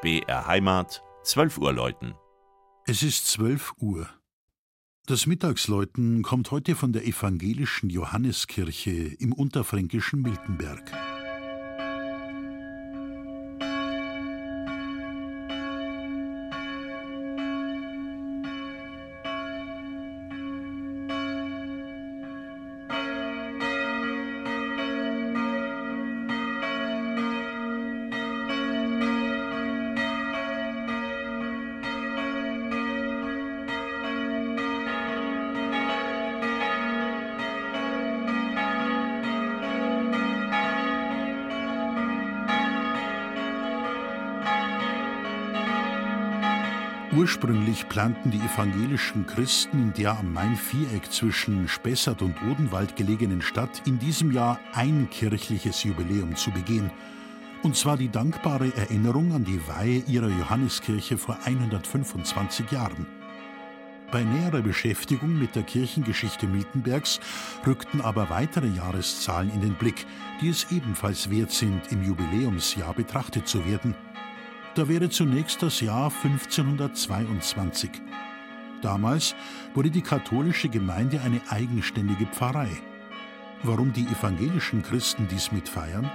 BR Heimat, 12 Uhr läuten. Es ist 12 Uhr. Das Mittagsläuten kommt heute von der evangelischen Johanneskirche im unterfränkischen Miltenberg. Ursprünglich planten die evangelischen Christen in der am Main-Viereck zwischen Spessart und Odenwald gelegenen Stadt in diesem Jahr ein kirchliches Jubiläum zu begehen. Und zwar die dankbare Erinnerung an die Weihe ihrer Johanneskirche vor 125 Jahren. Bei näherer Beschäftigung mit der Kirchengeschichte Miltenbergs rückten aber weitere Jahreszahlen in den Blick, die es ebenfalls wert sind, im Jubiläumsjahr betrachtet zu werden – da wäre zunächst das Jahr 1522. Damals wurde die katholische Gemeinde eine eigenständige Pfarrei. Warum die evangelischen Christen dies mitfeiern?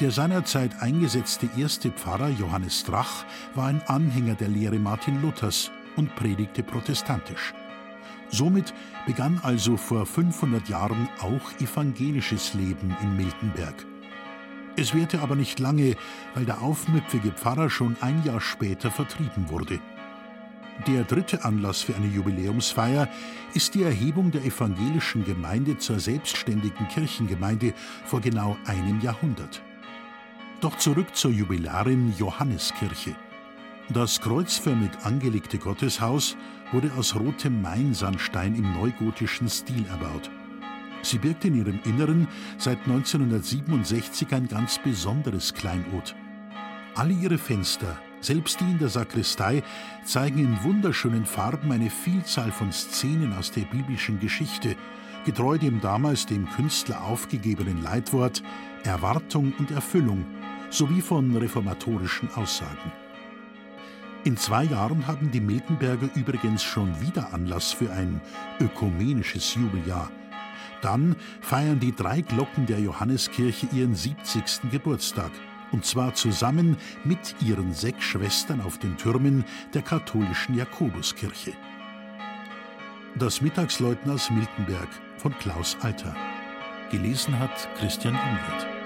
Der seinerzeit eingesetzte erste Pfarrer Johannes Drach war ein Anhänger der Lehre Martin Luthers und predigte protestantisch. Somit begann also vor 500 Jahren auch evangelisches Leben in Miltenberg. Es währte aber nicht lange, weil der aufmüpfige Pfarrer schon ein Jahr später vertrieben wurde. Der dritte Anlass für eine Jubiläumsfeier ist die Erhebung der evangelischen Gemeinde zur selbstständigen Kirchengemeinde vor genau einem Jahrhundert. Doch zurück zur Jubilarin Johanneskirche. Das kreuzförmig angelegte Gotteshaus wurde aus rotem Mainsandstein im neugotischen Stil erbaut. Sie birgt in ihrem Inneren seit 1967 ein ganz besonderes Kleinod. Alle ihre Fenster, selbst die in der Sakristei, zeigen in wunderschönen Farben eine Vielzahl von Szenen aus der biblischen Geschichte, getreu dem damals dem Künstler aufgegebenen Leitwort Erwartung und Erfüllung sowie von reformatorischen Aussagen. In zwei Jahren haben die Miltenberger übrigens schon wieder Anlass für ein ökumenisches Jubeljahr – dann feiern die drei Glocken der Johanneskirche ihren 70. Geburtstag. Und zwar zusammen mit ihren sechs Schwestern auf den Türmen der katholischen Jakobuskirche. Das Mittagsleutners Miltenberg von Klaus Alter. Gelesen hat Christian Unwirth.